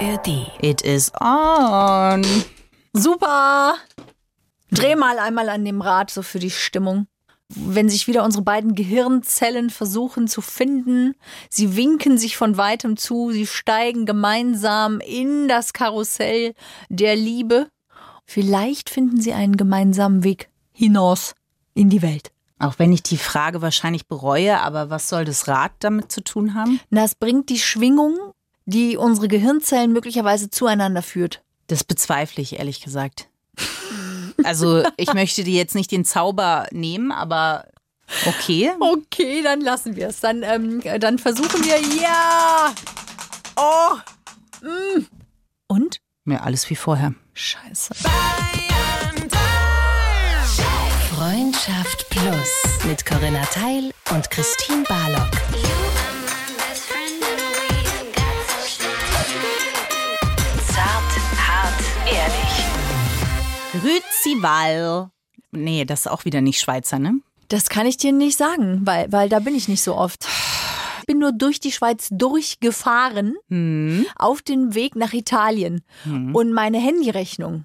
ARD. It is on. Super! Dreh mal einmal an dem Rad so für die Stimmung. Wenn sich wieder unsere beiden Gehirnzellen versuchen zu finden, sie winken sich von weitem zu, sie steigen gemeinsam in das Karussell der Liebe. Vielleicht finden sie einen gemeinsamen Weg hinaus in die Welt. Auch wenn ich die Frage wahrscheinlich bereue, aber was soll das Rad damit zu tun haben? Na, es bringt die Schwingung, die unsere Gehirnzellen möglicherweise zueinander führt. Das bezweifle ich ehrlich gesagt. Also ich möchte dir jetzt nicht den Zauber nehmen, aber okay. Okay, dann lassen wir es. Dann, ähm, dann versuchen wir. Ja! Oh! Mm. Und? Ja, alles wie vorher. Scheiße. Freundschaft Plus mit Corinna Teil und Christine Barlock. Grüzival. Nee, das ist auch wieder nicht Schweizer, ne? Das kann ich dir nicht sagen, weil, weil da bin ich nicht so oft. Ich bin nur durch die Schweiz durchgefahren Hm. auf dem Weg nach Italien. Und meine Handyrechnung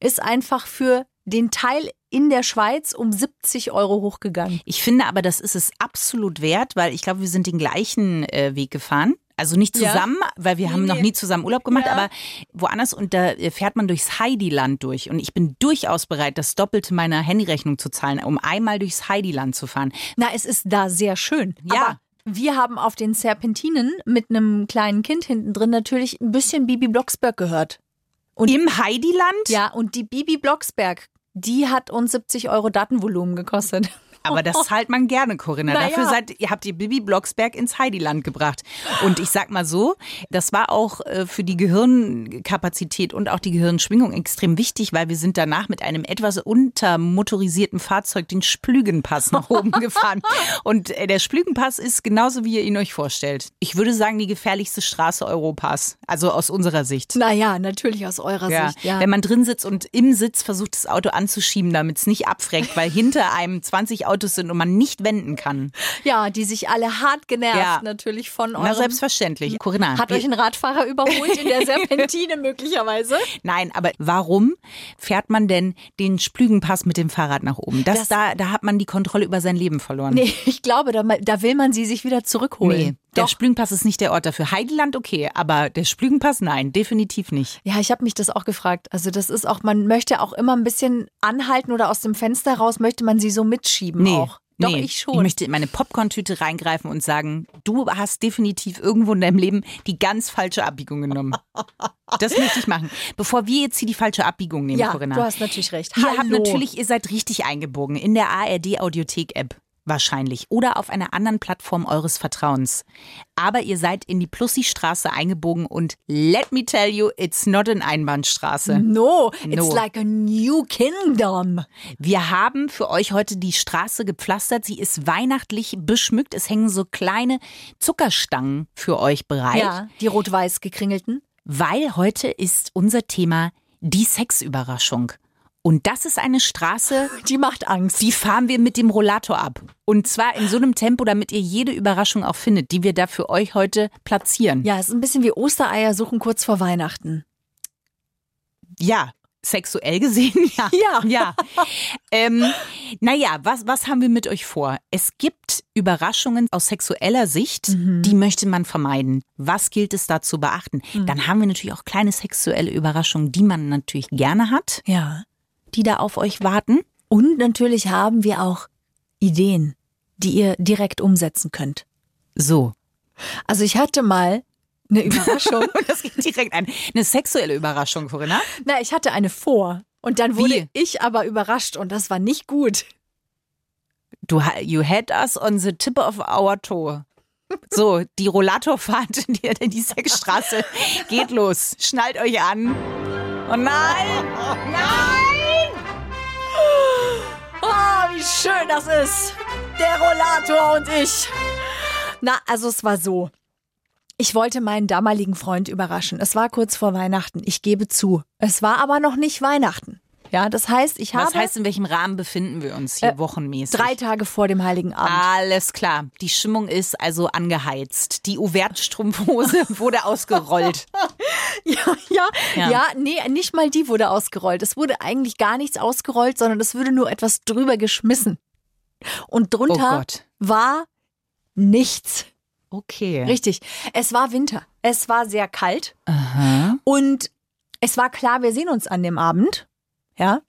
ist einfach für den Teil in der Schweiz um 70 Euro hochgegangen. Ich finde aber, das ist es absolut wert, weil ich glaube, wir sind den gleichen äh, Weg gefahren. Also nicht Ja. zusammen, weil wir haben Nee, noch nee. nie zusammen Urlaub gemacht, Ja. aber woanders und da äh, fährt man durchs Heidiland durch. Und ich bin durchaus bereit, das Doppelte meiner Handyrechnung zu zahlen, um einmal durchs Heidiland zu fahren. Na, es ist da sehr schön. Ja. Aber wir haben auf den Serpentinen mit einem kleinen Kind hinten drin natürlich ein bisschen Bibi Blocksberg gehört. Und Im Heidiland? ja, und die Bibi Blocksberg, die hat uns 70 Euro Datenvolumen gekostet. Aber das zahlt man gerne, Corinna. Na Dafür seid, ihr habt ihr Bibi Blocksberg ins Heidiland gebracht. Und ich sag mal so, das war auch äh, für die Gehirnkapazität und auch die Gehirnschwingung extrem wichtig, weil wir sind danach mit einem etwas untermotorisierten Fahrzeug den Splügenpass nach oben gefahren. Und äh, der Splügenpass ist genauso, wie ihr ihn euch vorstellt. Ich würde sagen, die gefährlichste Straße Europas. Also aus unserer Sicht. Naja, natürlich aus eurer Ja. Sicht. Ja. Wenn man drin sitzt und im Sitz versucht, das Auto anzuschieben, damit es nicht abfreckt, weil hinter einem 20 Autos sind und man nicht wenden kann. ja, die sich alle hart genervt Ja. natürlich von Na, eurem... selbstverständlich. Corinna. Hat euch ein Radfahrer überholt in der Serpentine möglicherweise? Nein, aber warum fährt man denn den Splügenpass mit dem Fahrrad nach oben? Das, Das- da, da hat man die Kontrolle über sein Leben verloren. Nee, ich glaube, da, da will man sie sich wieder zurückholen. Nee, der. Splügenpass ist nicht der Ort dafür. Heideland okay, aber der Splügenpass nein, definitiv nicht. Ja, ich habe mich das auch gefragt. Also das ist auch, man möchte auch immer ein bisschen anhalten oder aus dem Fenster raus möchte man sie so mitschieben Nee. auch. Doch, nee. ich schon. Ich möchte in meine Popcorn-Tüte reingreifen und sagen, du hast definitiv irgendwo in deinem Leben die ganz falsche Abbiegung genommen. Das möchte ich machen. Bevor wir jetzt hier die falsche Abbiegung nehmen, ja, Corinna. du hast natürlich recht. Ihr Hallo. habt natürlich, ihr seid richtig eingebogen in der ARD Audiothek-App. Wahrscheinlich. Oder auf einer anderen Plattform eures Vertrauens. Aber ihr seid in die Plussi-Straße eingebogen und let me tell you, it's not an Einbahnstraße. No, it's No. like a new kingdom. Wir haben für euch heute die Straße gepflastert. Sie ist weihnachtlich beschmückt. Es hängen so kleine Zuckerstangen für euch bereit. Ja, die rot-weiß gekringelten. Weil heute ist unser Thema die Sexüberraschung. Und das ist eine Straße, Die macht Angst. Die fahren wir mit dem Rollator ab. Und zwar in so einem Tempo, damit ihr jede Überraschung auch findet, die wir da für euch heute platzieren. Ja, es ist ein bisschen wie Ostereier suchen kurz vor Weihnachten. Ja, sexuell gesehen, ja. Ja. Ja. ähm, naja, was, was haben wir mit euch vor? Es gibt Überraschungen aus sexueller Sicht, die möchte man vermeiden. Was gilt es da zu beachten? Dann haben wir natürlich auch kleine sexuelle Überraschungen, die man natürlich gerne hat, Ja. Die da auf euch warten. Und natürlich haben wir auch Ideen, die ihr direkt umsetzen könnt. So. Also ich hatte mal eine Überraschung. Das geht direkt ein. Eine sexuelle Überraschung, Corinna. Na, ich hatte eine vor. Und dann wurde Wie? ich aber überrascht und das war nicht gut. Du, you had us on the tip of our toe. So, die Rollatorfahrt in die, in die Sexstraße geht los. Schnallt euch an. Oh nein! Nein! Wie schön das ist. Der Rollator und ich. Na, also es war so. Ich wollte meinen damaligen Freund überraschen. Es war kurz vor Weihnachten. Ich gebe zu. Es war aber noch nicht Weihnachten. Ja, das heißt, ich Was habe heißt, in welchem Rahmen befinden wir uns hier Äh, wochenmäßig? drei Tage vor dem Heiligen Abend. Alles klar. Die Stimmung ist also angeheizt. Die Ouvertstrumpfhose wurde ausgerollt. Ja, ja, Ja. ja, nee, nicht mal die wurde ausgerollt. Es wurde eigentlich gar nichts ausgerollt, sondern es wurde nur etwas drüber geschmissen. Und Oh drunter Gott. war nichts. Okay. Richtig. Es war Winter. Es war sehr kalt. Aha. Und es war klar, wir sehen uns an dem Abend. Ja.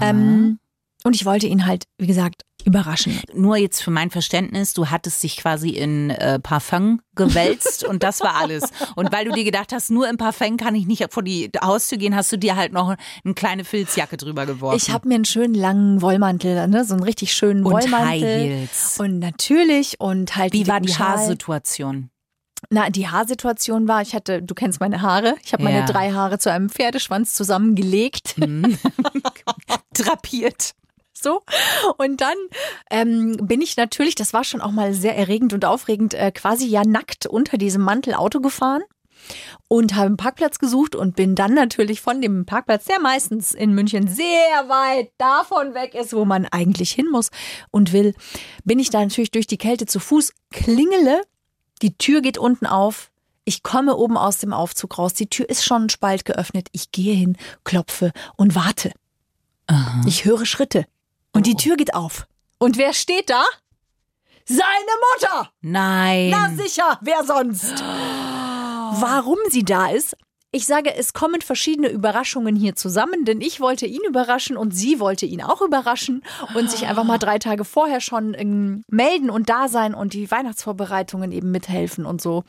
Ähm, und ich wollte ihn halt, wie gesagt, überraschen. Nur jetzt für mein Verständnis, du hattest dich quasi in äh, Parfum gewälzt und das war alles. Und weil du dir gedacht hast, nur im Parfum kann ich nicht vor die Haustür gehen, hast du dir halt noch eine kleine Filzjacke drüber geworfen. Ich habe mir einen schönen langen Wollmantel, ne? so einen richtig schönen und Wollmantel. High Heels. Und natürlich und halt Wie war die Schal. Haarsituation? Na, die Haarsituation war, ich hatte, du kennst meine Haare, ich habe Ja. meine drei Haare zu einem Pferdeschwanz zusammengelegt. Drapiert. So. Und dann ähm, bin ich natürlich, das war schon auch mal sehr erregend und aufregend, äh, quasi ja nackt unter diesem Mantel Auto gefahren und habe einen Parkplatz gesucht und bin dann natürlich von dem Parkplatz, der meistens in München sehr weit davon weg ist, wo man eigentlich hin muss und will, bin ich da natürlich durch die Kälte zu Fuß, klingele, die Tür geht unten auf. Ich komme oben aus dem Aufzug raus. Die Tür ist schon ein Spalt geöffnet. Ich gehe hin, klopfe und warte. Ich höre Schritte. Und die Tür geht auf. Und wer steht da? Seine Mutter! Nein. Na sicher, wer sonst? Warum sie da ist? Ich sage, es kommen verschiedene Überraschungen hier zusammen, denn ich wollte ihn überraschen und sie wollte ihn auch überraschen und sich einfach mal drei Tage vorher schon ähm, melden und da sein und die Weihnachtsvorbereitungen eben mithelfen und so.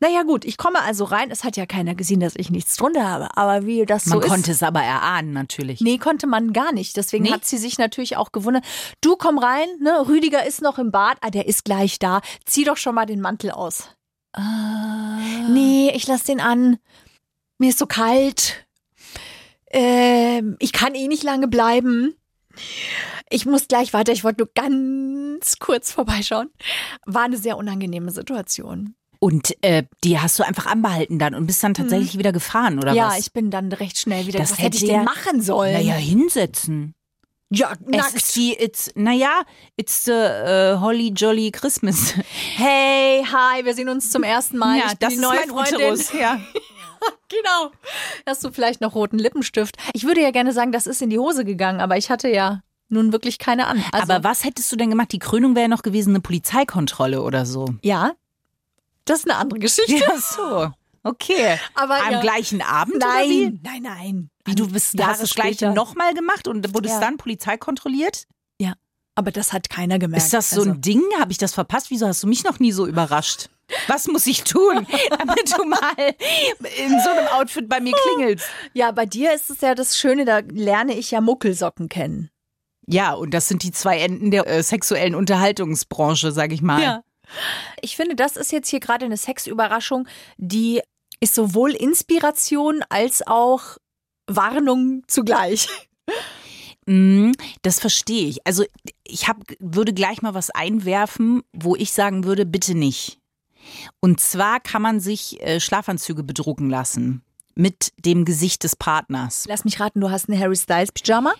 Naja gut, ich komme also rein. Es hat ja keiner gesehen, dass ich nichts drunter habe, aber wie das Man so konnte ist. es aber erahnen, natürlich. Nee, konnte man gar nicht. Deswegen Nee? hat sie sich natürlich auch gewundert. Du komm rein, ne? Rüdiger ist noch im Bad. Ah, der ist gleich da. Zieh doch schon mal den Mantel aus. Nee, ich lass den an. Mir ist so kalt. Ähm, ich kann eh nicht lange bleiben. Ich muss gleich weiter. Ich wollte nur ganz kurz vorbeischauen. War eine sehr unangenehme Situation. Und äh, die hast du einfach anbehalten dann und bist dann tatsächlich wieder gefahren, oder Mhm. ja, was? ich bin dann recht schnell wieder. Das was hätte ich denn ja- machen sollen? Naja, hinsetzen. ja, Es nackt. ist die, it's, naja, it's the äh, Holly Jolly Christmas. Hey, hi, wir sehen uns zum ersten Mal. ich bin die neue Freundin. Ja. Genau. Hast du vielleicht noch roten Lippenstift? Ich würde ja gerne sagen, das ist in die Hose gegangen, aber ich hatte ja nun wirklich keine an. Also, Aber was hättest du denn gemacht? Die Krönung wäre noch gewesen, eine Polizeikontrolle oder so. ja, das ist eine andere Geschichte. Ja, so. Okay. Aber Am ja. gleichen Abend? Nein, nein, nein. Wie du bist, Jahre hast das gleiche nochmal gemacht und wurdest Ja. dann Polizei kontrolliert? Ja, aber das hat keiner gemerkt. Ist das so Also, ein Ding? Habe ich das verpasst? Wieso hast du mich noch nie so überrascht? Was muss ich tun, damit du mal in so einem Outfit bei mir klingelst? Ja, bei dir ist es ja das Schöne, da lerne ich ja Muckelsocken kennen. Ja, und das sind die zwei Enden der äh, sexuellen Unterhaltungsbranche, sag ich mal. Ich finde, das ist jetzt hier gerade eine Sexüberraschung, die ist sowohl Inspiration als auch Warnung zugleich. Mm, Das verstehe ich. Also ich hab, würde gleich mal was einwerfen, wo ich sagen würde, bitte nicht. Und zwar kann man sich äh, Schlafanzüge bedrucken lassen mit dem Gesicht des Partners. Lass mich raten, du hast ein Harry Styles Pyjama?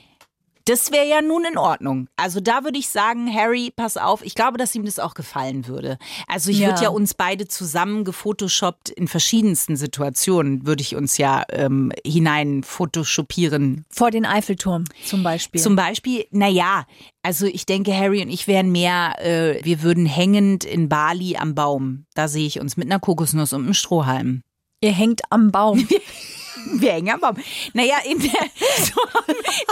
Das wäre ja nun in Ordnung. Also da würde ich sagen, Harry, pass auf, ich glaube, dass ihm das auch gefallen würde. Also ich Ja. würde ja uns beide zusammen gefotoshoppt in verschiedensten Situationen, würde ich uns ja ähm, hinein photoshoppieren. Vor den Eiffelturm zum Beispiel. Zum Beispiel, naja, also ich denke, Harry und ich wären mehr, äh, wir würden hängend in Bali am Baum. Da sehe ich uns mit einer Kokosnuss und einem Strohhalm. Ihr hängt am Baum. Wir hängen am Baum. Naja, in der, so,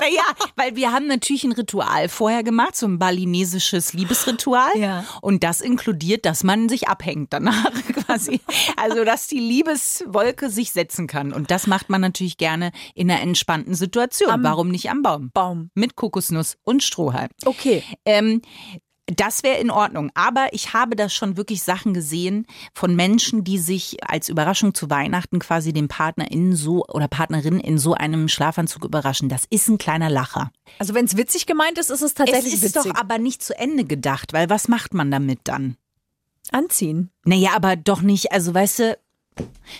naja, weil wir haben natürlich ein Ritual vorher gemacht, so ein balinesisches Liebesritual. Ja. Und das inkludiert, dass man sich abhängt danach quasi. Also, dass die Liebeswolke sich setzen kann. Und das macht man natürlich gerne in einer entspannten Situation. Am Warum nicht am Baum? Baum. Mit Kokosnuss und Strohhalm. Okay. Ähm, das wäre in Ordnung. Aber ich habe da schon wirklich Sachen gesehen von Menschen, die sich als Überraschung zu Weihnachten quasi den Partner in so oder Partnerin in so einem Schlafanzug überraschen. Das ist ein kleiner Lacher. Also wenn es witzig gemeint ist, ist es tatsächlich es ist witzig. doch aber nicht zu Ende gedacht, weil was macht man damit dann? Anziehen. Naja, aber doch nicht, also weißt du,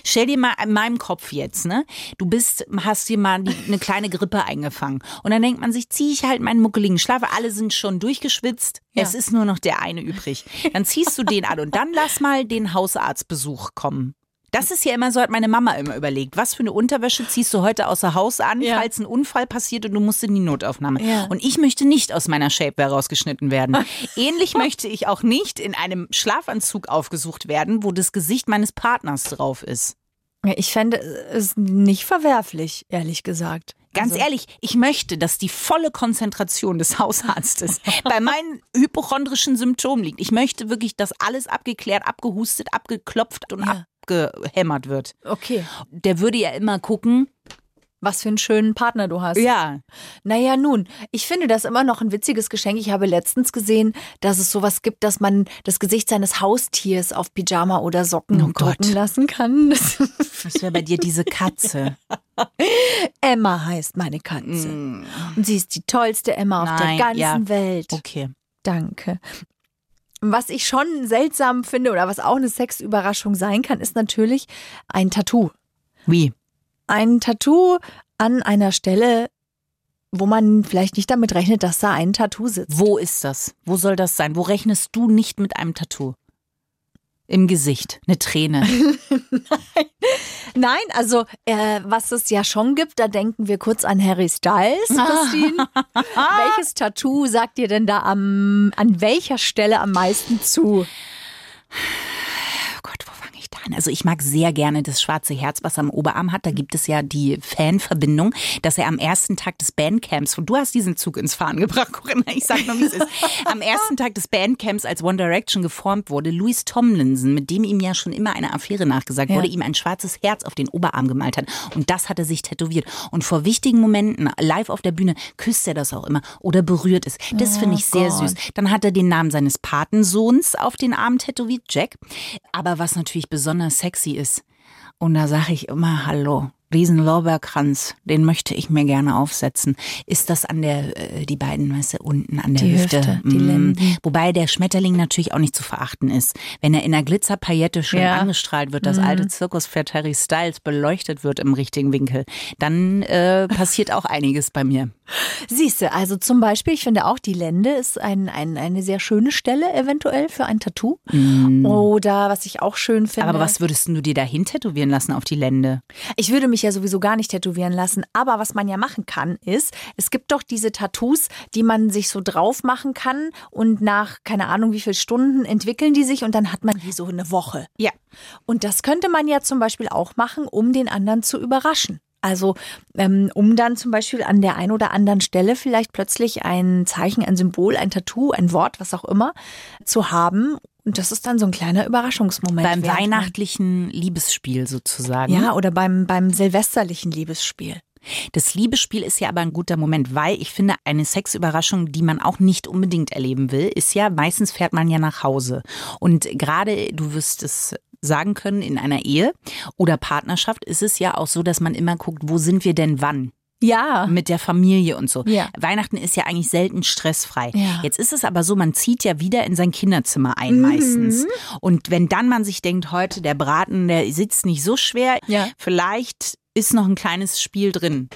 stell dir mal in meinem Kopf jetzt, ne? Du bist, hast dir mal die, eine kleine Grippe eingefangen. Und dann denkt man sich, ziehe ich halt meinen muckeligen Schlaf, alle sind schon durchgeschwitzt, Ja. es ist nur noch der eine übrig. Dann ziehst du den an und dann lass mal den Hausarztbesuch kommen. Das ist ja immer so, hat meine Mama immer überlegt. Was für eine Unterwäsche ziehst du heute außer Haus an, Ja. falls ein Unfall passiert und du musst in die Notaufnahme. Ja. Und ich möchte nicht aus meiner Shapewear rausgeschnitten werden. Ähnlich möchte ich auch nicht in einem Schlafanzug aufgesucht werden, wo das Gesicht meines Partners drauf ist. Ich fände es nicht verwerflich, ehrlich gesagt. Ganz Also- ehrlich, ich möchte, dass die volle Konzentration des Hausarztes bei meinen hypochondrischen Symptomen liegt. Ich möchte wirklich, dass alles abgeklärt, abgehustet, abgeklopft und Ja. Abgehämmert wird. Okay. Der würde ja immer gucken, Was für einen schönen Partner du hast. ja, Naja, nun, ich finde das immer noch ein witziges Geschenk. Ich habe letztens gesehen, dass es sowas gibt, dass man das Gesicht seines Haustiers auf Pyjama oder Socken Oh drucken lassen kann. Das das wäre bei dir diese Katze. Emma heißt meine Katze. Und sie ist die tollste Emma auf Mm. Nein, der ganzen ja. Welt. Okay. Danke. Was ich schon seltsam finde oder was auch eine Sexüberraschung sein kann, ist natürlich ein Tattoo. Wie? Ein Tattoo an einer Stelle, wo man vielleicht nicht damit rechnet, dass da ein Tattoo sitzt. Wo ist das? Wo soll das sein? Wo rechnest du nicht mit einem Tattoo? Im Gesicht, eine Träne. Nein, also äh, was es ja schon gibt, da denken wir kurz an Harry Styles, Christine. Welches Tattoo sagt dir denn da am, an welcher Stelle am meisten zu? Oh Gott, wo fange ich da an? Also ich mag sehr gerne das schwarze Herz, was er am Oberarm hat. Da gibt es ja die Fanverbindung, dass er am ersten Tag des Bandcamps, und du hast diesen Zug ins Fahren gebracht, Corinna, ich sag nur, wie es ist, am ersten Tag des Bandcamps, als One Direction geformt wurde, Louis Tomlinson, mit dem ihm ja schon immer eine Affäre nachgesagt Ja. wurde, ihm ein schwarzes Herz auf den Oberarm gemalt hat. Und das hat er sich tätowiert. Und vor wichtigen Momenten, live auf der Bühne, küsst er das auch immer oder berührt es. Das finde ich sehr Gott. süß. Dann hat er den Namen seines Patensohns auf den Arm tätowiert, Jack. Aber was natürlich besonders sexy ist, und da sage ich immer Hallo. Riesen Lorbeerkranz, den möchte ich mir gerne aufsetzen. Ist das an der, äh, die beiden, weißt du, unten an der Die Hüfte? Hüfte, die Mm. Wobei der Schmetterling natürlich auch nicht zu verachten ist. Wenn er in der Glitzerpaillette schön Ja. Angestrahlt wird, das alte Zirkuspferd Harry Styles beleuchtet wird im richtigen Winkel, dann äh, passiert auch einiges bei mir. Siehste, also zum Beispiel, ich finde auch, die Lende ist ein, ein, eine sehr schöne Stelle eventuell für ein Tattoo. Oder was ich auch schön finde. Aber was würdest du dir dahin tätowieren lassen auf die Lände? Ich würde mich ja sowieso gar nicht tätowieren lassen. Aber was man ja machen kann, ist, es gibt doch diese Tattoos, die man sich so drauf machen kann und nach keine Ahnung wie viel Stunden entwickeln die sich und dann hat man die so eine Woche. Ja. Und das könnte man ja zum Beispiel auch machen, um den anderen zu überraschen. Also ähm, um dann zum Beispiel an der einen oder anderen Stelle vielleicht plötzlich ein Zeichen, ein Symbol, ein Tattoo, ein Wort, was auch immer, zu haben. Und das ist dann so ein kleiner Überraschungsmoment. Beim man- weihnachtlichen Liebesspiel sozusagen. Ja, oder beim, beim silvesterlichen Liebesspiel. Das Liebesspiel ist ja aber ein guter Moment, weil ich finde, eine Sexüberraschung, die man auch nicht unbedingt erleben will, ist ja, meistens fährt man ja nach Hause. Und gerade, du wirst es sagen können, in einer Ehe oder Partnerschaft ist es ja auch so, dass man immer guckt, wo sind wir denn wann? Ja. mit der Familie und so. Ja. Weihnachten ist ja eigentlich selten stressfrei. Ja. Jetzt ist es aber so, man zieht ja wieder in sein Kinderzimmer ein Mhm. meistens. Und wenn dann man sich denkt, heute der Braten, der sitzt nicht so schwer, Ja. vielleicht ist noch ein kleines Spiel drin.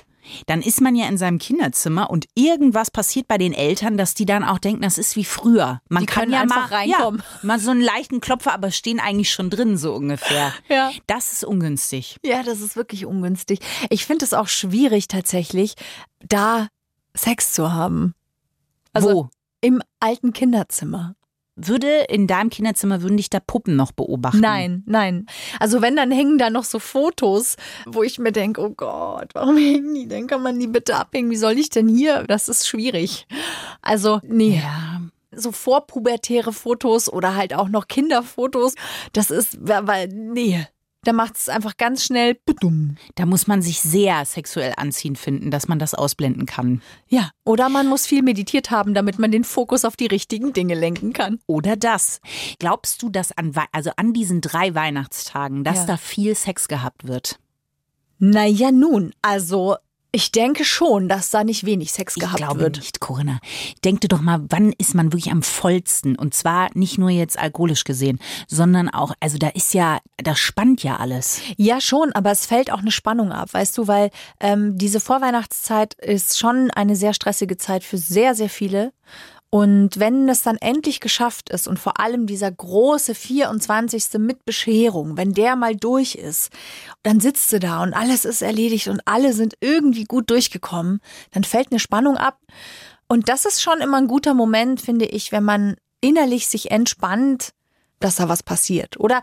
Dann ist man ja in seinem Kinderzimmer und irgendwas passiert bei den Eltern, dass die dann auch denken, das ist wie früher. Man Die kann ja einfach mal, reinkommen. Ja, mal so einen leichten Klopfer, aber stehen eigentlich schon drin, so ungefähr. Ja. Das ist ungünstig. Ja, das ist wirklich ungünstig. Ich finde es auch schwierig tatsächlich, da Sex zu haben. Also Wo? im alten Kinderzimmer. Würde in deinem Kinderzimmer, würden dich da Puppen noch beobachten? Nein, nein. Also wenn, dann hängen da noch so Fotos, wo ich mir denke, oh Gott, warum hängen die denn? Kann man die bitte abhängen? Wie soll ich denn hier? Das ist schwierig. Also, nee. Ja, So vorpubertäre Fotos oder halt auch noch Kinderfotos, das ist, weil, nee. Da macht es einfach ganz schnell. Budum. da muss man sich sehr sexuell anziehend finden, dass man das ausblenden kann. Ja, oder man muss viel meditiert haben, damit man den Fokus auf die richtigen Dinge lenken kann. Oder das. Glaubst du, dass an, also an diesen drei Weihnachtstagen, dass Ja. da viel Sex gehabt wird? Naja, nun, also ich denke schon, dass da nicht wenig Sex Ich gehabt glaube wird. nicht, Corinna. Denk dir doch mal, wann ist man wirklich am vollsten? Und zwar nicht nur jetzt alkoholisch gesehen, sondern auch, also da ist ja, da spannt ja alles. Ja, schon, aber es fällt auch eine Spannung ab, weißt du, weil ähm, diese Vorweihnachtszeit ist schon eine sehr stressige Zeit für sehr, sehr viele. Und wenn es dann endlich geschafft ist und vor allem dieser große 24. mit Bescherung, wenn der mal durch ist, dann sitzt du da und alles ist erledigt und alle sind irgendwie gut durchgekommen, dann fällt eine Spannung ab. Und das ist schon immer ein guter Moment, finde ich, wenn man innerlich sich entspannt, dass da was passiert. Oder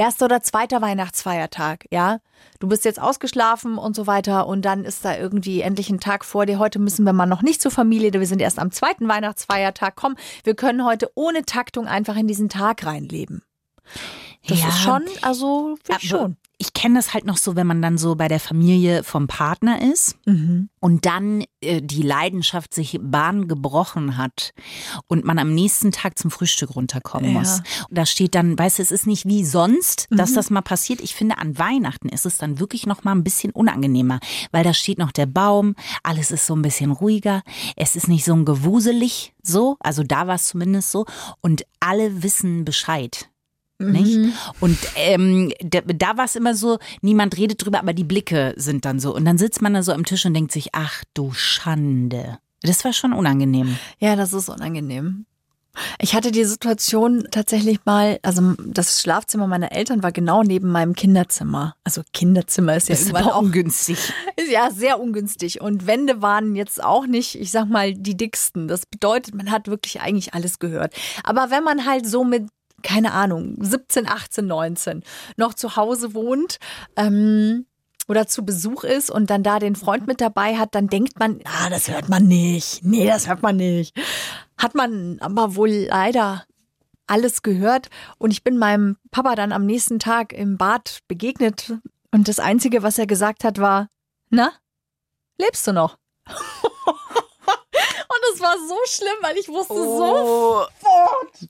erster oder zweiter Weihnachtsfeiertag, ja. Du bist jetzt ausgeschlafen und so weiter und dann ist da irgendwie endlich ein Tag vor dir. Heute müssen wir mal noch nicht zur Familie, wir sind erst am zweiten Weihnachtsfeiertag. Komm, wir können heute ohne Taktung einfach in diesen Tag reinleben. Das Ja. ist schon, also schon. Ich kenne das halt noch so, wenn man dann so bei der Familie vom Partner ist Mhm. und dann äh, die Leidenschaft sich Bahn gebrochen hat und man am nächsten Tag zum Frühstück runterkommen Ja. muss. Und da steht dann, weißt du, es ist nicht wie sonst, Mhm. dass das mal passiert. Ich finde, an Weihnachten ist es dann wirklich noch mal ein bisschen unangenehmer, weil da steht noch der Baum, alles ist so ein bisschen ruhiger, es ist nicht so ein Gewuselig so, also da war es zumindest so und alle wissen Bescheid. Nicht? Und ähm, da, da war es immer so, niemand redet drüber, aber die Blicke sind dann so. Und dann sitzt man da so am Tisch und denkt sich, ach du Schande. Das war schon unangenehm. Ja, das ist unangenehm. Ich hatte die Situation tatsächlich mal, also das Schlafzimmer meiner Eltern war genau neben meinem Kinderzimmer. Also Kinderzimmer ist ja ist aber auch ungünstig. Ja sehr ungünstig. Und Wände waren jetzt auch nicht, ich sag mal, die dicksten. Das bedeutet, man hat wirklich eigentlich alles gehört. Aber wenn man halt so mit, keine Ahnung, 17, 18, 19 noch zu Hause wohnt, ähm, oder zu Besuch ist und dann da den Freund mit dabei hat, dann denkt man, ah, das hört man nicht. Nee, das hört man nicht. Hat man aber wohl leider alles gehört. Und ich bin meinem Papa dann am nächsten Tag im Bad begegnet. Und das Einzige, was er gesagt hat, war, na, lebst du noch? Es war so schlimm, weil ich wusste so.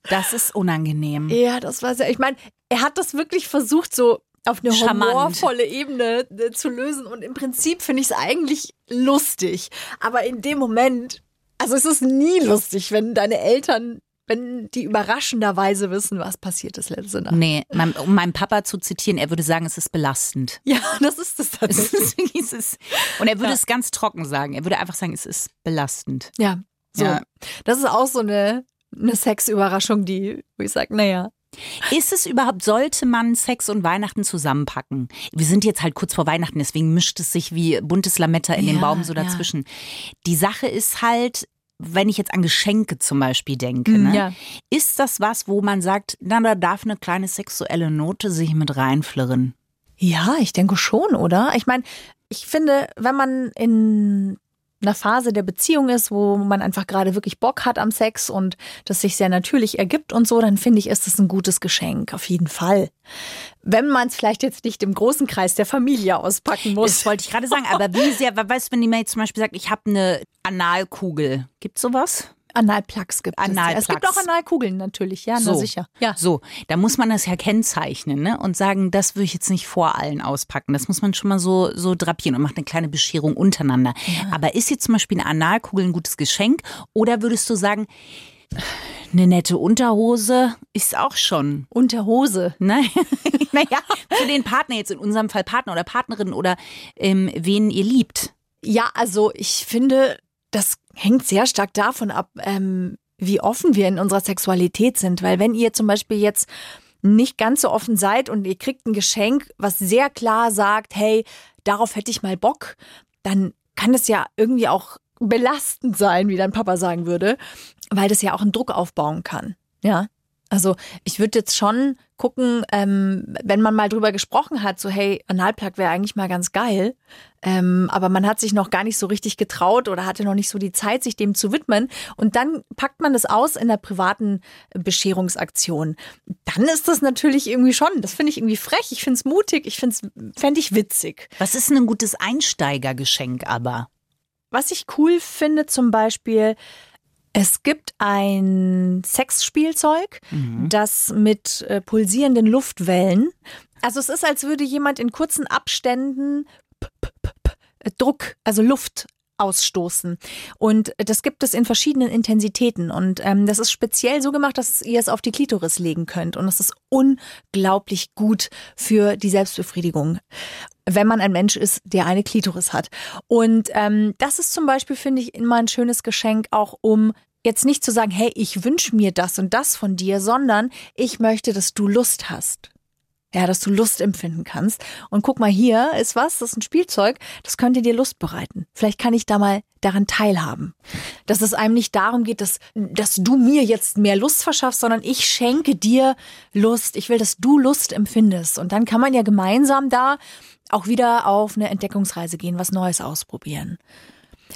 Das ist unangenehm. Ja, das war sehr. Ich meine, er hat das wirklich versucht, so auf eine Charmant. humorvolle Ebene äh, zu lösen. Und im Prinzip finde ich es eigentlich lustig. Aber in dem Moment, also es ist nie lustig, wenn deine Eltern, wenn die überraschenderweise wissen, was passiert ist letzte Nacht. Nee, mein, um meinen Papa zu zitieren, er würde sagen, es ist belastend. Ja, das ist es tatsächlich. es ist, und er würde Ja. es ganz trocken sagen. Er würde einfach sagen, es ist belastend. Ja, so. Ja. Das ist auch so eine, eine Sexüberraschung, die, wo ich sage, naja. Ist es überhaupt, sollte man Sex und Weihnachten zusammenpacken? Wir sind jetzt halt kurz vor Weihnachten, deswegen mischt es sich wie buntes Lametta in den Ja, Baum so ja. dazwischen. Die Sache ist halt, wenn ich jetzt an Geschenke zum Beispiel denke, Mhm, ne, ja. ist das was, wo man sagt, na, da darf eine kleine sexuelle Note sich mit reinflirren? Ja, ich denke schon, oder? Ich meine, ich finde, wenn man in einer Phase der Beziehung ist, wo man einfach gerade wirklich Bock hat am Sex und das sich sehr natürlich ergibt und so, dann finde ich, ist das ein gutes Geschenk, auf jeden Fall. Wenn man es vielleicht jetzt nicht im großen Kreis der Familie auspacken muss. Das wollte ich gerade sagen, aber wie sehr, weißt du, wenn die mir jetzt zum Beispiel sagt, ich habe eine Analkugel, gibt's sowas? Analplugs gibt es. Analplugs. Es gibt auch Analkugeln natürlich, ja, na sicher. Ja. So, da muss man das ja kennzeichnen ne? und sagen, das würde ich jetzt nicht vor allen auspacken. Das muss man schon mal so, so drapieren und macht eine kleine Bescherung untereinander. Aber ist jetzt zum Beispiel eine Analkugel ein gutes Geschenk oder würdest du sagen, eine nette Unterhose ist auch schon. Unterhose. Ne? naja, für den Partner jetzt, in unserem Fall Partner oder Partnerin oder ähm, wen ihr liebt. Ja, also ich finde, das hängt sehr stark davon ab, ähm, wie offen wir in unserer Sexualität sind. Weil wenn ihr zum Beispiel jetzt nicht ganz so offen seid und ihr kriegt ein Geschenk, was sehr klar sagt, hey, darauf hätte ich mal Bock, dann kann es ja irgendwie auch belastend sein, wie dein Papa sagen würde, weil das ja auch einen Druck aufbauen kann. Ja. Also ich würde jetzt schon gucken, ähm, wenn man mal drüber gesprochen hat, so hey, Analplug wäre eigentlich mal ganz geil, ähm, aber man hat sich noch gar nicht so richtig getraut oder hatte noch nicht so die Zeit, sich dem zu widmen. Und dann packt man das aus in der privaten Bescherungsaktion. Dann ist das natürlich irgendwie schon, das finde ich irgendwie frech, ich finde es mutig, ich finde es, fände ich witzig. Was ist denn ein gutes Einsteigergeschenk aber? Was ich cool finde zum Beispiel, es gibt ein Sexspielzeug, das mit äh, pulsierenden Luftwellen. Also es ist, als würde jemand in kurzen Abständen äh, Druck, also Luft ausstoßen. Und das gibt es in verschiedenen Intensitäten. Und ähm, das ist speziell so gemacht, dass ihr es auf die Klitoris legen könnt. Und es ist unglaublich gut für die Selbstbefriedigung wenn man ein Mensch ist, der eine Klitoris hat. Und ähm, das ist zum Beispiel, finde ich, immer ein schönes Geschenk, auch um jetzt nicht zu sagen, hey, ich wünsche mir das und das von dir, sondern ich möchte, dass du Lust hast. Ja, dass du Lust empfinden kannst. Und guck mal, hier ist was, das ist ein Spielzeug, das könnte dir Lust bereiten. Vielleicht kann ich da mal daran teilhaben. Dass es einem nicht darum geht, dass, dass du mir jetzt mehr Lust verschaffst, sondern ich schenke dir Lust. Ich will, dass du Lust empfindest. Und dann kann man ja gemeinsam da auch wieder auf eine Entdeckungsreise gehen, was Neues ausprobieren.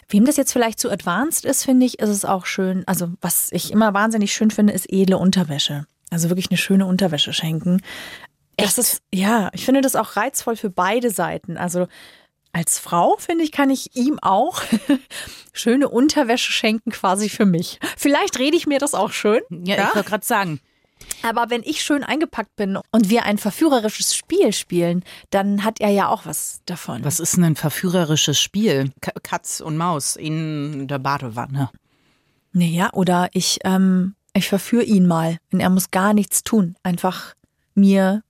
Wem das jetzt vielleicht zu advanced ist, finde ich, ist es auch schön. Also, was ich immer wahnsinnig schön finde, ist edle Unterwäsche. Also wirklich eine schöne Unterwäsche schenken. Das ist, ja, ich finde das auch reizvoll für beide Seiten. Also als Frau, finde ich, kann ich ihm auch schöne Unterwäsche schenken, quasi für mich. Vielleicht rede ich mir das auch schön. Ja, ja? ich wollte gerade sagen. Aber wenn ich schön eingepackt bin und wir ein verführerisches Spiel spielen, dann hat er ja auch was davon. Was ist denn ein verführerisches Spiel? Katz und Maus in der Badewanne. Naja, oder ich, ähm, ich verführe ihn mal und er muss gar nichts tun. Einfach mir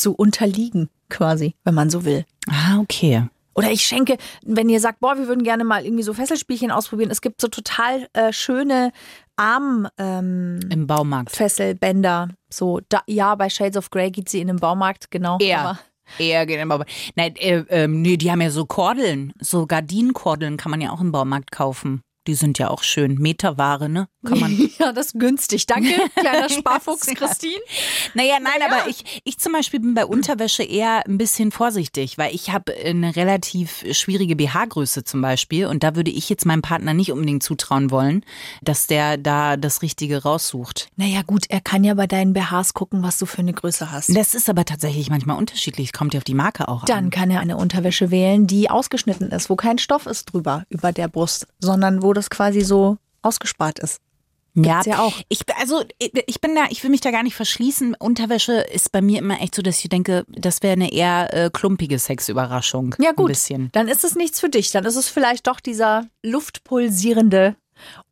zu unterliegen, quasi, wenn man so will. Ah, okay. Oder ich schenke, wenn ihr sagt, boah, wir würden gerne mal irgendwie so Fesselspielchen ausprobieren. Es gibt so total äh, schöne Arm ähm, im Baumarkt Fesselbänder. So, da, ja, bei Shades of Grey geht sie in den Baumarkt, genau. Ja. Eher geht im Baumarkt. Nein, äh, äh, nee, die haben ja so Kordeln, so Gardinenkordeln kann man ja auch im Baumarkt kaufen. Die sind ja auch schön. Meterware, ne? Kann man. ja, das ist günstig. Danke, kleiner Sparfuchs, Christine. Naja, nein, naja. aber ich, ich zum Beispiel bin bei Unterwäsche eher ein bisschen vorsichtig, weil ich habe eine relativ schwierige BH-Größe zum Beispiel und da würde ich jetzt meinem Partner nicht unbedingt zutrauen wollen, dass der da das Richtige raussucht. Naja, gut, er kann ja bei deinen BHs gucken, was du für eine Größe hast. Das ist aber tatsächlich manchmal unterschiedlich. Kommt ja auf die Marke auch Dann an. Dann kann er eine Unterwäsche wählen, die ausgeschnitten ist, wo kein Stoff ist drüber, über der Brust, sondern wo das quasi so ausgespart ist. Gibt's ja, ja auch. Ich, also ich bin da, ich will mich da gar nicht verschließen. Unterwäsche ist bei mir immer echt so, dass ich denke, das wäre eine eher äh, klumpige Sexüberraschung. Ja gut, dann ist es nichts für dich. Dann ist es vielleicht doch dieser luftpulsierende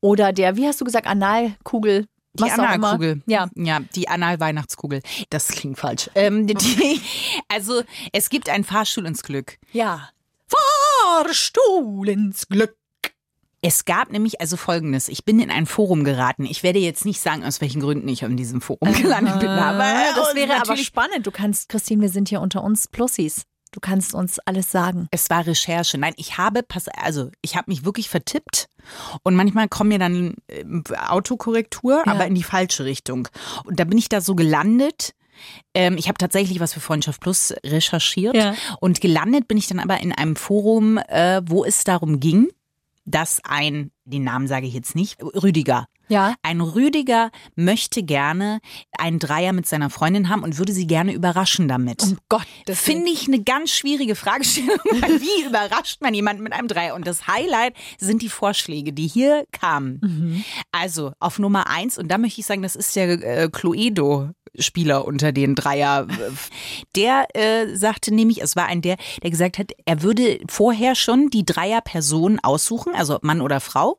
oder der, wie hast du gesagt, Analkugel. Die Analkugel. Ja. ja, die Analweihnachtskugel. Das klingt falsch. Ähm, die, also es gibt einen Fahrstuhl ins Glück. Ja. Fahrstuhl ins Glück. Es gab nämlich also folgendes. Ich bin in ein Forum geraten. Ich werde jetzt nicht sagen, aus welchen Gründen ich in diesem Forum gelandet bin. Aber das wäre aber spannend. Du kannst, Christine, wir sind hier unter uns Plussis. Du kannst uns alles sagen. Es war Recherche. Nein, ich habe, also ich habe mich wirklich vertippt und manchmal kommen mir dann äh, Autokorrektur, ja. aber in die falsche Richtung. Und da bin ich da so gelandet. Ähm, ich habe tatsächlich was für Freundschaft Plus recherchiert ja. und gelandet bin ich dann aber in einem Forum, äh, wo es darum ging, dass ein, den Namen sage ich jetzt nicht, Rüdiger. Ja. Ein Rüdiger möchte gerne einen Dreier mit seiner Freundin haben und würde sie gerne überraschen damit. Oh Gott, das finde ich eine ganz schwierige Fragestellung. Wie überrascht man jemanden mit einem Dreier? Und das Highlight sind die Vorschläge, die hier kamen. Mhm. Also auf Nummer eins, und da möchte ich sagen, das ist der äh, Cluedo Spieler unter den Dreier. Der äh, sagte nämlich, es war ein der, der gesagt hat, er würde vorher schon die Dreier-Personen aussuchen, also Mann oder Frau,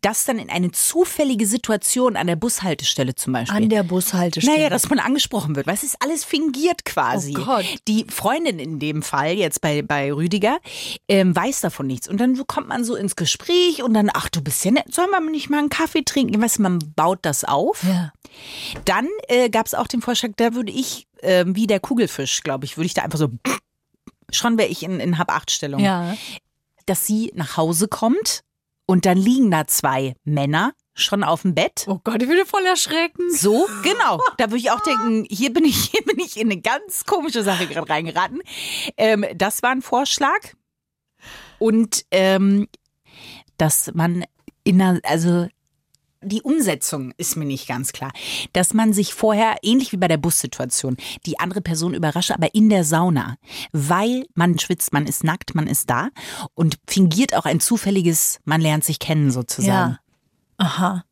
das dann in eine zufällige Situation an der Bushaltestelle zum Beispiel. An der Bushaltestelle. Naja, dass man angesprochen wird. Was ist alles fingiert quasi. Oh Gott. Die Freundin in dem Fall, jetzt bei, bei Rüdiger, ähm, weiß davon nichts. Und dann kommt man so ins Gespräch und dann, ach, du bist ja nett, sollen wir nicht mal einen Kaffee trinken? Weißt du, man baut das auf. Ja. Dann äh, gab es auch den Vorschlag, da würde ich, äh, wie der Kugelfisch, glaube ich, würde ich da einfach so, schon wäre ich in, in Hab-Acht-Stellung. Ja. Dass sie nach Hause kommt und dann liegen da zwei Männer schon auf dem Bett. Oh Gott, ich würde voll erschrecken. So, genau. Da würde ich auch denken, hier bin ich, hier bin ich in eine ganz komische Sache gerade reingeraten. Ähm, das war ein Vorschlag. Und ähm, dass man in einer, also die Umsetzung ist mir nicht ganz klar. Dass man sich vorher, ähnlich wie bei der Bussituation, die andere Person überrascht, aber in der Sauna. Weil man schwitzt, man ist nackt, man ist da und fingiert auch ein zufälliges, man lernt sich kennen sozusagen. Ja. Aha.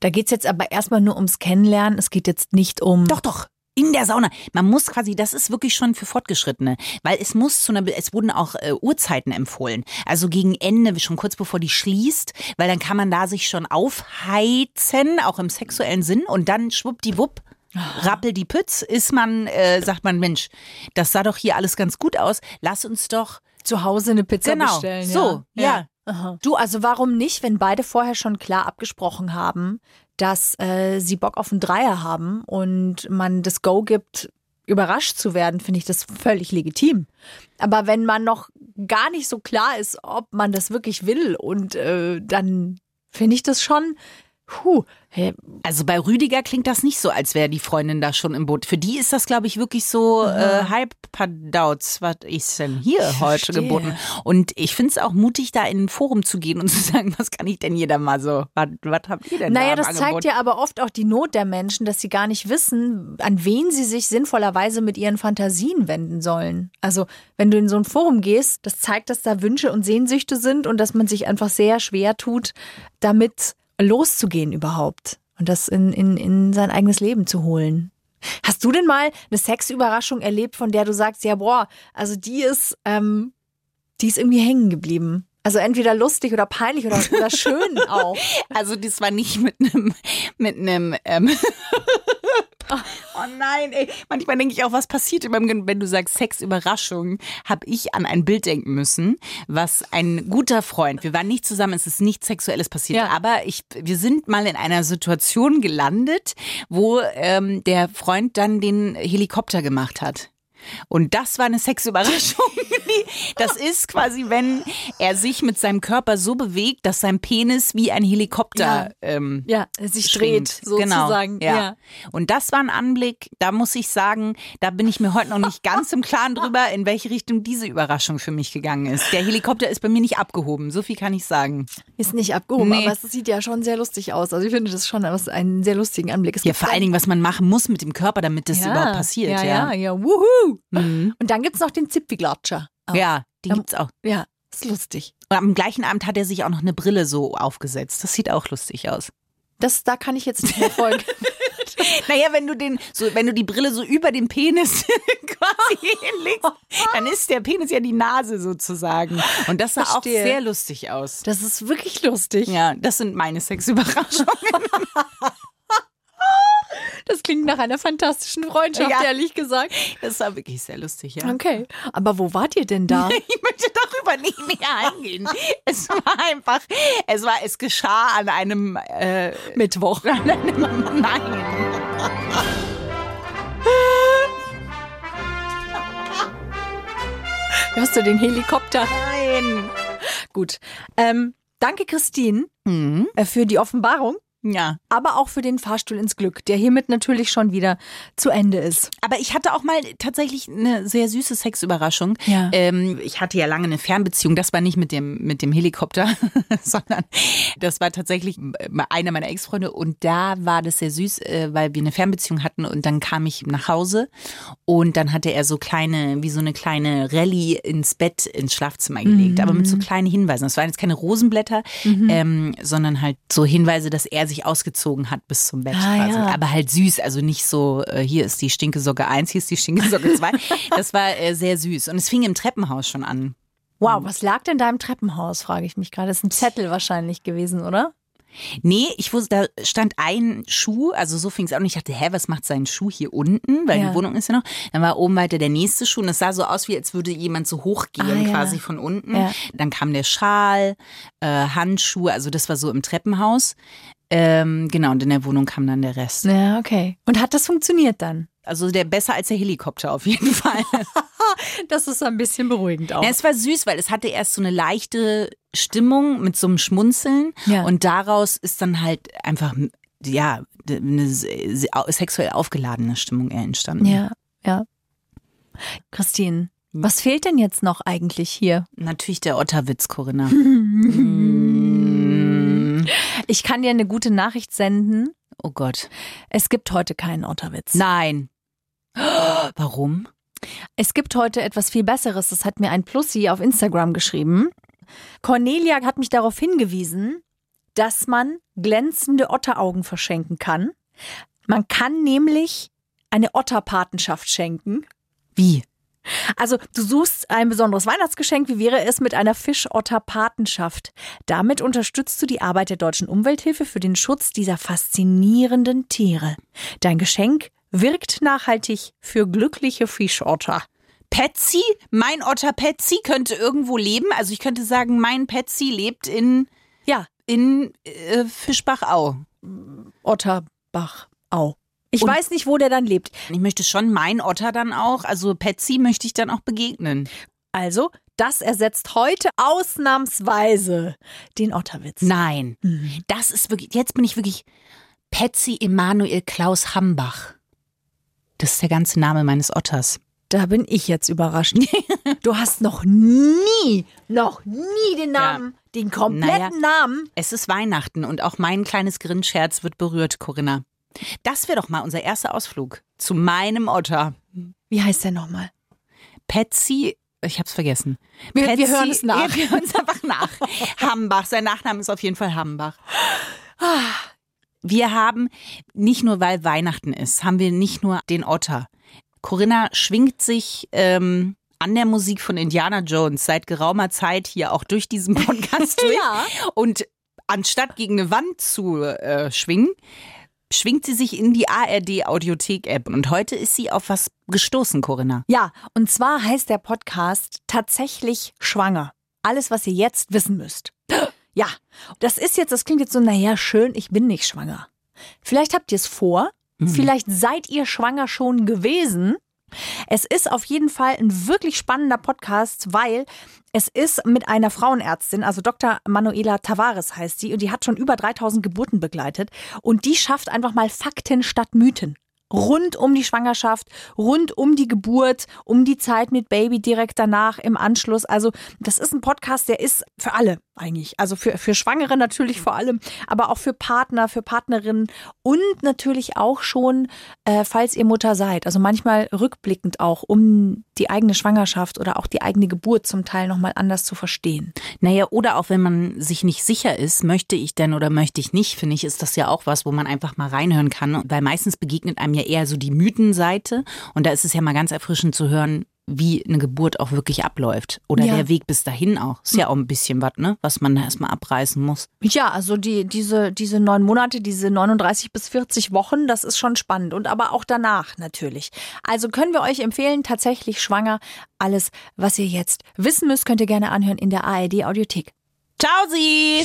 Da geht's jetzt aber erstmal nur ums Kennenlernen. Es geht jetzt nicht um. Doch, doch. In der Sauna. Man muss quasi, das ist wirklich schon für Fortgeschrittene, weil es muss zu einer, es wurden auch äh, Uhrzeiten empfohlen. Also gegen Ende, schon kurz bevor die schließt, weil dann kann man da sich schon aufheizen, auch im sexuellen Sinn und dann schwuppdiwupp. Rappel die Pütz, ist man, äh, sagt man, Mensch, das sah doch hier alles ganz gut aus. Lass uns doch zu Hause eine Pizza genau, bestellen. So, ja. ja. Du, also warum nicht, wenn beide vorher schon klar abgesprochen haben, dass äh, sie Bock auf einen Dreier haben und man das Go gibt, überrascht zu werden, finde ich das völlig legitim. Aber wenn man noch gar nicht so klar ist, ob man das wirklich will und äh, dann finde ich das schon, puh, Also bei Rüdiger klingt das nicht so, als wäre die Freundin da schon im Boot. Für die ist das, glaube ich, wirklich so äh, halb Padauz. Was ist denn hier heute verstehe. geboten? Und ich finde es auch mutig, da in ein Forum zu gehen und zu sagen, was kann ich denn jeder mal so? Was, was habt ihr denn da Naja, im das Angebot? zeigt ja aber oft auch die Not der Menschen, dass sie gar nicht wissen, an wen sie sich sinnvollerweise mit ihren Fantasien wenden sollen. Also, wenn du in so ein Forum gehst, das zeigt, dass da Wünsche und Sehnsüchte sind und dass man sich einfach sehr schwer tut, damit loszugehen überhaupt und das in, in, in sein eigenes Leben zu holen. Hast du denn mal eine Sexüberraschung erlebt, von der du sagst, ja, boah, also die ist, ähm, die ist irgendwie hängen geblieben? Also entweder lustig oder peinlich oder, oder schön auch. Also das war nicht mit einem mit einem ähm Oh nein, ey. Manchmal denke ich auch, was passiert wenn du sagst Sexüberraschung, habe ich an ein Bild denken müssen, was ein guter Freund, wir waren nicht zusammen, es ist nichts Sexuelles passiert, Ja. aber ich, wir sind mal in einer Situation gelandet, wo ähm, der Freund dann den Helikopter gemacht hat. Und das war eine Sexüberraschung. Das ist quasi, wenn er sich mit seinem Körper so bewegt, dass sein Penis wie ein Helikopter Ja. ähm, Ja, sich dreht, schwingt. sozusagen. Genau, ja. Ja. Und das war ein Anblick, da muss ich sagen, da bin ich mir heute noch nicht ganz im Klaren drüber, in welche Richtung diese Überraschung für mich gegangen ist. Der Helikopter ist bei mir nicht abgehoben, so viel kann ich sagen. Ist nicht abgehoben, Nee. aber es sieht ja schon sehr lustig aus. Also ich finde das schon einen sehr lustigen Anblick. Es Ja, vor allen Dingen, was man machen muss mit dem Körper, damit das ja, überhaupt passiert. Ja, Ja, ja, ja, Mhm. Und dann gibt's noch den Zipfiglatscher. auch. ja die Ja. gibt's auch. Ja, ist lustig. Und am gleichen Abend hat er sich auch noch eine Brille so aufgesetzt. Das sieht auch lustig aus. Das, da kann ich jetzt nicht mehr folgen. Naja, wenn du den, so, wenn du die Brille so über den Penis quasi hinlegst, dann ist der Penis ja die Nase sozusagen. Und das sah auch Verstehe. sehr lustig aus. Das ist wirklich lustig. Ja, das sind meine Sexüberraschungen. Das klingt nach einer fantastischen Freundschaft, Ja. ehrlich gesagt. Das war wirklich sehr lustig, ja. Okay. Aber wo wart ihr denn da? Ich möchte darüber nicht näher eingehen. Es war einfach, es war, es geschah an einem äh, Mittwoch. an einem, nein. Hörst du den Helikopter? Nein. Gut. Ähm, danke, Christine, Mhm. äh, für die Offenbarung. Ja. aber auch für den Fahrstuhl ins Glück, der hiermit natürlich schon wieder zu Ende ist. Aber ich hatte auch mal tatsächlich eine sehr süße Sexüberraschung. Ja. Ähm, ich hatte ja lange eine Fernbeziehung. Das war nicht mit dem, mit dem Helikopter, sondern das war tatsächlich einer meiner Ex-Freunde. Und da war das sehr süß, äh, weil wir eine Fernbeziehung hatten. Und dann kam ich nach Hause und dann hatte er so kleine, wie so eine kleine Rallye ins Bett, ins Schlafzimmer gelegt. Aber mit so kleinen Hinweisen. Das waren jetzt keine Rosenblätter, ähm, sondern halt so Hinweise, dass er sich ausgezogen hat bis zum Bett Ah, quasi. ja. Aber halt süß, also nicht so, äh, hier ist die Stinkesocke 1, hier ist die Stinkesocke 2. Das war äh, sehr süß. Und es fing im Treppenhaus schon an. Wow, was lag denn da im Treppenhaus, frage ich mich gerade. Das ist ein Zettel wahrscheinlich gewesen, oder? Nee, ich wusste, da stand ein Schuh, also so fing es an und ich dachte, hä, was macht sein Schuh hier unten? Weil Ja. die Wohnung ist ja noch. Dann war oben weiter der nächste Schuh und es sah so aus, wie als würde jemand so hochgehen, Ah, ja. quasi von unten. Ja. Dann kam der Schal, äh, Handschuhe, also das war so im Treppenhaus. Ähm, genau, und in der Wohnung kam dann der Rest. Ja, okay. Und hat das funktioniert dann? Also der besser als der Helikopter auf jeden Fall. Das ist ein bisschen beruhigend auch. Ja, es war süß, weil es hatte erst so eine leichte Stimmung mit so einem Schmunzeln Ja. und daraus ist dann halt einfach ja eine se- sexuell aufgeladene Stimmung eher entstanden. ja, ja. Christine, was fehlt denn jetzt noch eigentlich hier? Natürlich der Otterwitz, Corinna. Ich kann dir eine gute Nachricht senden. Oh Gott. Es gibt heute keinen Otterwitz. Nein. Warum? Es gibt heute etwas viel Besseres. Das hat mir ein Plussi auf Instagram geschrieben. Cornelia hat mich darauf hingewiesen, dass man glänzende Otteraugen verschenken kann. Man kann nämlich eine Otterpatenschaft schenken. Wie? Also du suchst ein besonderes Weihnachtsgeschenk. Wie wäre es mit einer Fischotter-Patenschaft? Damit unterstützt du die Arbeit der Deutschen Umwelthilfe für den Schutz dieser faszinierenden Tiere. Dein Geschenk wirkt nachhaltig für glückliche Fischotter. Patsy, mein Otter Patsy könnte irgendwo leben. Also ich könnte sagen, mein Patsy lebt in, Ja, in äh, Fischbachau. Otterbach. Ich Und- weiß nicht, wo der dann lebt. Ich möchte schon mein Otter dann auch, also Patsy möchte ich dann auch begegnen. Also, das ersetzt heute ausnahmsweise den Otterwitz. Nein, Mhm. das ist wirklich, jetzt bin ich wirklich Patsy Emanuel Klaus Hambach. Das ist der ganze Name meines Otters. Da bin ich jetzt überrascht. Du hast noch nie, noch nie den Namen, den kompletten Namen. Es ist Weihnachten und auch mein kleines Grinschherz wird berührt, Corinna. Das wäre doch mal unser erster Ausflug zu meinem Otter. Wie heißt der nochmal? Patsy, ich hab's vergessen. Wir- wir hören es nach. Ja, wir hören es einfach nach. Hambach, sein Nachname ist auf jeden Fall Hambach. Wir haben, nicht nur weil Weihnachten ist, haben wir nicht nur den Otter. Corinna schwingt sich ähm, an der Musik von Indiana Jones seit geraumer Zeit hier auch durch diesen Podcast durch. Ja. Und anstatt gegen eine Wand zu äh, schwingen, schwingt sie sich in die ARD Audiothek App. Und heute ist sie auf was gestoßen, Corinna. Ja, und zwar heißt der Podcast tatsächlich schwanger. Alles, was ihr jetzt wissen müsst. Ja, das ist jetzt, das klingt jetzt so, naja, schön, ich bin nicht schwanger. Vielleicht habt ihr es vor, vielleicht seid ihr schwanger schon gewesen. Es ist auf jeden Fall ein wirklich spannender Podcast, weil es ist mit einer Frauenärztin, also Dr. Manuela Tavares heißt sie, und die hat schon über 3000 Geburten begleitet. Und die schafft einfach mal Fakten statt Mythen. Rund um die Schwangerschaft, rund um die Geburt, um die Zeit mit Baby direkt danach, im Anschluss. Also, das ist ein Podcast, der ist für alle eigentlich. Also für, für Schwangere natürlich vor allem, aber auch für Partner, für Partnerinnen und natürlich auch schon, äh, falls ihr Mutter seid. Also manchmal rückblickend auch, um die eigene Schwangerschaft oder auch die eigene Geburt zum Teil nochmal anders zu verstehen. Naja, oder auch wenn man sich nicht sicher ist, möchte ich denn oder möchte ich nicht, finde ich, ist das ja auch was, wo man einfach mal reinhören kann. Weil meistens begegnet einem ja eher so die Mythenseite. Und da ist es ja mal ganz erfrischend zu hören, wie eine Geburt auch wirklich abläuft. Oder Ja. der Weg bis dahin auch. Ist ja auch ein bisschen was, ne? Was man da erstmal abreißen muss. Ja, also die, diese, diese neun Monate, diese 39 bis 40 Wochen, das ist schon spannend. Und aber auch danach natürlich. Also können wir euch empfehlen, tatsächlich schwanger. Alles, was ihr jetzt wissen müsst, könnt ihr gerne anhören in der ARD Audiothek. Ciao, Sie!